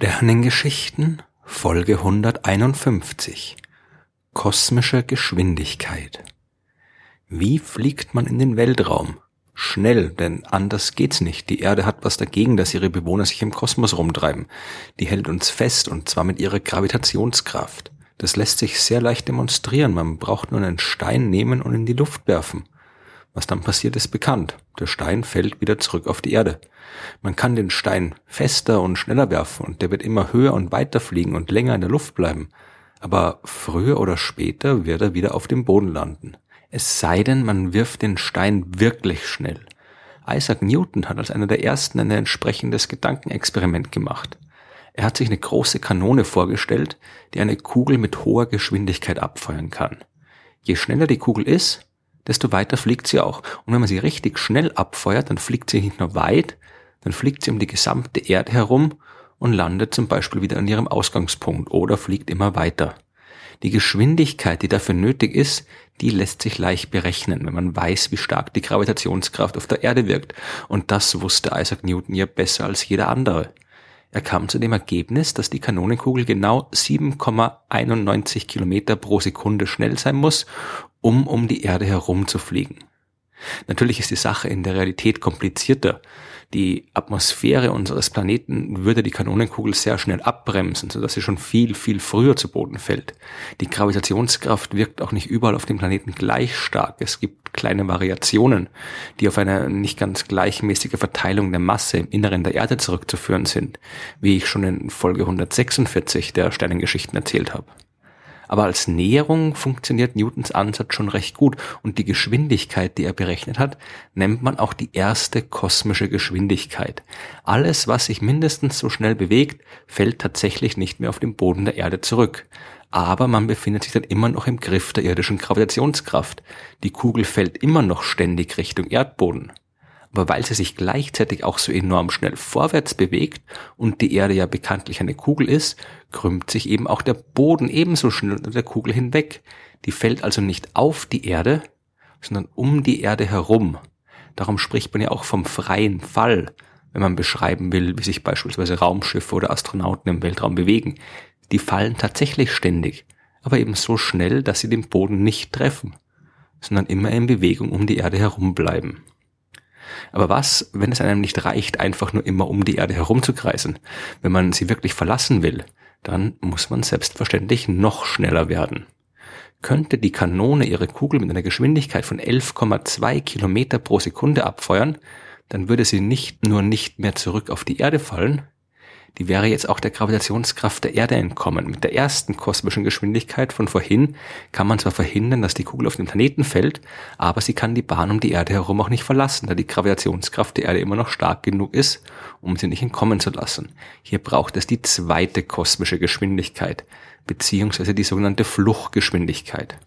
Sternengeschichten Folge 151 Kosmische Geschwindigkeit Wie fliegt man in den Weltraum? Schnell, denn anders geht's nicht. Die Erde hat was dagegen, dass ihre Bewohner sich im Kosmos rumtreiben. Die hält uns fest und zwar mit ihrer Gravitationskraft. Das lässt sich sehr leicht demonstrieren. Man braucht nur einen Stein nehmen und in die Luft werfen. Was dann passiert, ist bekannt. Der Stein fällt wieder zurück auf die Erde. Man kann den Stein fester und schneller werfen und der wird immer höher und weiter fliegen und länger in der Luft bleiben. Aber früher oder später wird er wieder auf dem Boden landen. Es sei denn, man wirft den Stein wirklich schnell. Isaac Newton hat als einer der ersten ein entsprechendes Gedankenexperiment gemacht. Er hat sich eine große Kanone vorgestellt, die eine Kugel mit hoher Geschwindigkeit abfeuern kann. Je schneller die Kugel ist, desto weiter fliegt sie auch. Und wenn man sie richtig schnell abfeuert, dann fliegt sie nicht nur weit, dann fliegt sie um die gesamte Erde herum und landet zum Beispiel wieder an ihrem Ausgangspunkt oder fliegt immer weiter. Die Geschwindigkeit, die dafür nötig ist, die lässt sich leicht berechnen, wenn man weiß, wie stark die Gravitationskraft auf der Erde wirkt. Und das wusste Isaac Newton ja besser als jeder andere. Er kam zu dem Ergebnis, dass die Kanonenkugel genau 7,91 Kilometer pro Sekunde schnell sein muss, um um die Erde herum zu fliegen. Natürlich ist die Sache in der Realität komplizierter. Die Atmosphäre unseres Planeten würde die Kanonenkugel sehr schnell abbremsen, sodass sie schon viel, viel früher zu Boden fällt. Die Gravitationskraft wirkt auch nicht überall auf dem Planeten gleich stark. Es gibt kleine Variationen, die auf eine nicht ganz gleichmäßige Verteilung der Masse im Inneren der Erde zurückzuführen sind, wie ich schon in Folge 146 der Sternengeschichten erzählt habe. Aber als Näherung funktioniert Newtons Ansatz schon recht gut und die Geschwindigkeit, die er berechnet hat, nennt man auch die erste kosmische Geschwindigkeit. Alles, was sich mindestens so schnell bewegt, fällt tatsächlich nicht mehr auf den Boden der Erde zurück. Aber man befindet sich dann immer noch im Griff der irdischen Gravitationskraft. Die Kugel fällt immer noch ständig Richtung Erdboden aber weil sie sich gleichzeitig auch so enorm schnell vorwärts bewegt und die Erde ja bekanntlich eine Kugel ist, krümmt sich eben auch der Boden ebenso schnell unter der Kugel hinweg. Die fällt also nicht auf die Erde, sondern um die Erde herum. Darum spricht man ja auch vom freien Fall, wenn man beschreiben will, wie sich beispielsweise Raumschiffe oder Astronauten im Weltraum bewegen. Die fallen tatsächlich ständig, aber eben so schnell, dass sie den Boden nicht treffen, sondern immer in Bewegung um die Erde herum bleiben. Aber was, wenn es einem nicht reicht, einfach nur immer um die Erde herumzukreisen? Wenn man sie wirklich verlassen will, dann muss man selbstverständlich noch schneller werden. Könnte die Kanone ihre Kugel mit einer Geschwindigkeit von 11,2 Kilometer pro Sekunde abfeuern, dann würde sie nicht nur nicht mehr zurück auf die Erde fallen, die wäre jetzt auch der Gravitationskraft der Erde entkommen. Mit der ersten kosmischen Geschwindigkeit von vorhin kann man zwar verhindern, dass die Kugel auf den Planeten fällt, aber sie kann die Bahn um die Erde herum auch nicht verlassen, da die Gravitationskraft der Erde immer noch stark genug ist, um sie nicht entkommen zu lassen. Hier braucht es die zweite kosmische Geschwindigkeit, beziehungsweise die sogenannte Fluchtgeschwindigkeit.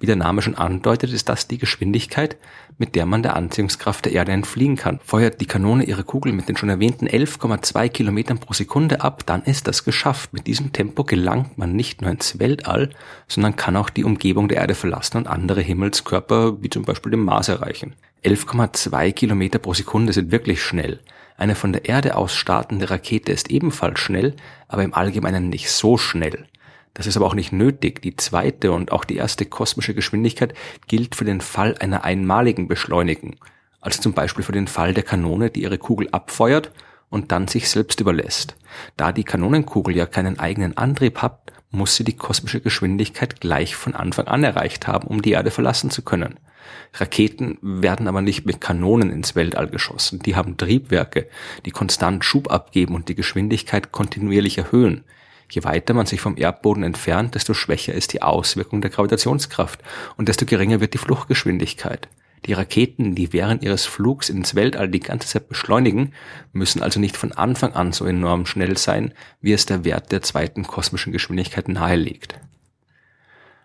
Wie der Name schon andeutet, ist das die Geschwindigkeit, mit der man der Anziehungskraft der Erde entfliehen kann. Feuert die Kanone ihre Kugel mit den schon erwähnten 11,2 Kilometern pro Sekunde ab, dann ist das geschafft. Mit diesem Tempo gelangt man nicht nur ins Weltall, sondern kann auch die Umgebung der Erde verlassen und andere Himmelskörper, wie zum Beispiel den Mars, erreichen. 11,2 Kilometer pro Sekunde sind wirklich schnell. Eine von der Erde aus startende Rakete ist ebenfalls schnell, aber im Allgemeinen nicht so schnell. Das ist aber auch nicht nötig. Die zweite und auch die erste kosmische Geschwindigkeit gilt für den Fall einer einmaligen Beschleunigung. Also zum Beispiel für den Fall der Kanone, die ihre Kugel abfeuert und dann sich selbst überlässt. Da die Kanonenkugel ja keinen eigenen Antrieb hat, muss sie die kosmische Geschwindigkeit gleich von Anfang an erreicht haben, um die Erde verlassen zu können. Raketen werden aber nicht mit Kanonen ins Weltall geschossen. Die haben Triebwerke, die konstant Schub abgeben und die Geschwindigkeit kontinuierlich erhöhen. Je weiter man sich vom Erdboden entfernt, desto schwächer ist die Auswirkung der Gravitationskraft und desto geringer wird die Fluchtgeschwindigkeit. Die Raketen, die während ihres Flugs ins Weltall die ganze Zeit beschleunigen, müssen also nicht von Anfang an so enorm schnell sein, wie es der Wert der zweiten kosmischen Geschwindigkeit nahelegt.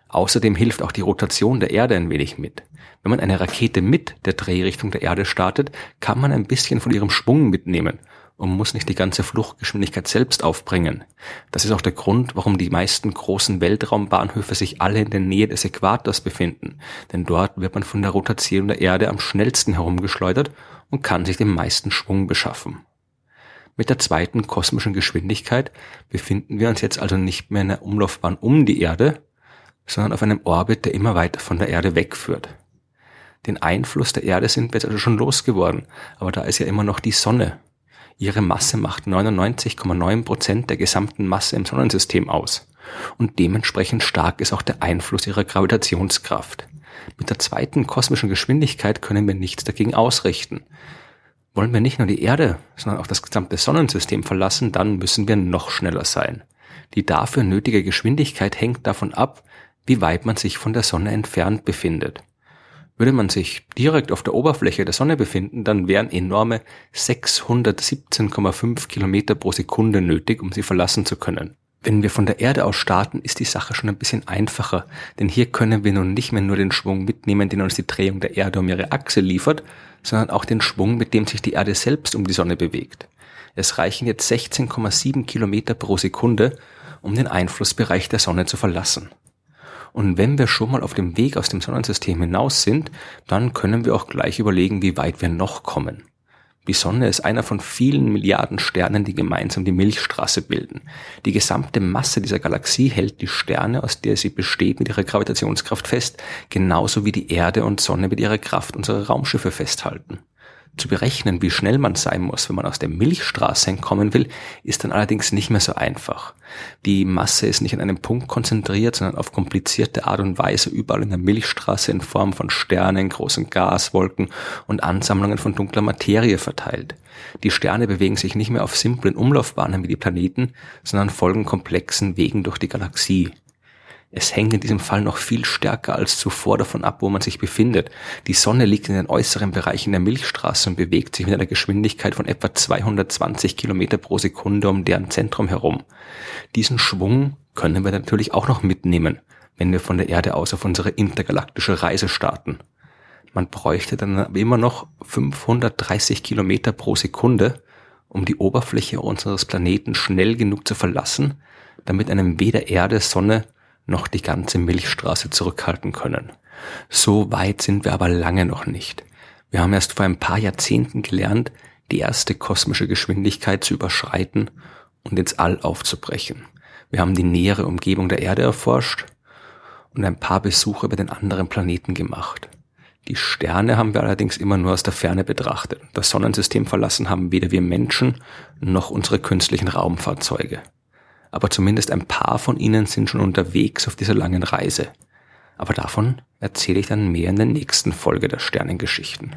Außerdem hilft auch die Rotation der Erde ein wenig mit. Wenn man eine Rakete mit der Drehrichtung der Erde startet, kann man ein bisschen von ihrem Schwung mitnehmen und muss nicht die ganze Fluchtgeschwindigkeit selbst aufbringen. Das ist auch der Grund, warum die meisten großen Weltraumbahnhöfe sich alle in der Nähe des Äquators befinden, denn dort wird man von der Rotation der Erde am schnellsten herumgeschleudert und kann sich den meisten Schwung beschaffen. Mit der zweiten kosmischen Geschwindigkeit befinden wir uns jetzt also nicht mehr in einer Umlaufbahn um die Erde, sondern auf einem Orbit, der immer weiter von der Erde wegführt. Den Einfluss der Erde sind wir jetzt also schon losgeworden, aber da ist ja immer noch die Sonne. Ihre Masse macht 99,9 Prozent der gesamten Masse im Sonnensystem aus. Und dementsprechend stark ist auch der Einfluss ihrer Gravitationskraft. Mit der zweiten kosmischen Geschwindigkeit können wir nichts dagegen ausrichten. Wollen wir nicht nur die Erde, sondern auch das gesamte Sonnensystem verlassen, dann müssen wir noch schneller sein. Die dafür nötige Geschwindigkeit hängt davon ab, wie weit man sich von der Sonne entfernt befindet. Würde man sich direkt auf der Oberfläche der Sonne befinden, dann wären enorme 617,5 Kilometer pro Sekunde nötig, um sie verlassen zu können. Wenn wir von der Erde aus starten, ist die Sache schon ein bisschen einfacher, denn hier können wir nun nicht mehr nur den Schwung mitnehmen, den uns die Drehung der Erde um ihre Achse liefert, sondern auch den Schwung, mit dem sich die Erde selbst um die Sonne bewegt. Es reichen jetzt 16,7 Kilometer pro Sekunde, um den Einflussbereich der Sonne zu verlassen. Und wenn wir schon mal auf dem Weg aus dem Sonnensystem hinaus sind, dann können wir auch gleich überlegen, wie weit wir noch kommen. Die Sonne ist einer von vielen Milliarden Sternen, die gemeinsam die Milchstraße bilden. Die gesamte Masse dieser Galaxie hält die Sterne, aus der sie besteht, mit ihrer Gravitationskraft fest, genauso wie die Erde und Sonne mit ihrer Kraft unsere Raumschiffe festhalten. Zu berechnen, wie schnell man sein muss, wenn man aus der Milchstraße entkommen will, ist dann allerdings nicht mehr so einfach. Die Masse ist nicht an einem Punkt konzentriert, sondern auf komplizierte Art und Weise überall in der Milchstraße in Form von Sternen, großen Gaswolken und Ansammlungen von dunkler Materie verteilt. Die Sterne bewegen sich nicht mehr auf simplen Umlaufbahnen wie die Planeten, sondern folgen komplexen Wegen durch die Galaxie. Es hängt in diesem Fall noch viel stärker als zuvor davon ab, wo man sich befindet. Die Sonne liegt in den äußeren Bereichen der Milchstraße und bewegt sich mit einer Geschwindigkeit von etwa 220 Kilometer pro Sekunde um deren Zentrum herum. Diesen Schwung können wir natürlich auch noch mitnehmen, wenn wir von der Erde aus auf unsere intergalaktische Reise starten. Man bräuchte dann immer noch 530 Kilometer pro Sekunde, um die Oberfläche unseres Planeten schnell genug zu verlassen, damit einem weder Erde, Sonne noch die ganze Milchstraße zurückhalten können. So weit sind wir aber lange noch nicht. Wir haben erst vor ein paar Jahrzehnten gelernt, die erste kosmische Geschwindigkeit zu überschreiten und ins All aufzubrechen. Wir haben die nähere Umgebung der Erde erforscht und ein paar Besuche bei den anderen Planeten gemacht. Die Sterne haben wir allerdings immer nur aus der Ferne betrachtet. Das Sonnensystem verlassen haben weder wir Menschen noch unsere künstlichen Raumfahrzeuge aber zumindest ein paar von ihnen sind schon unterwegs auf dieser langen Reise. Aber davon erzähle ich dann mehr in der nächsten Folge der Sternengeschichten.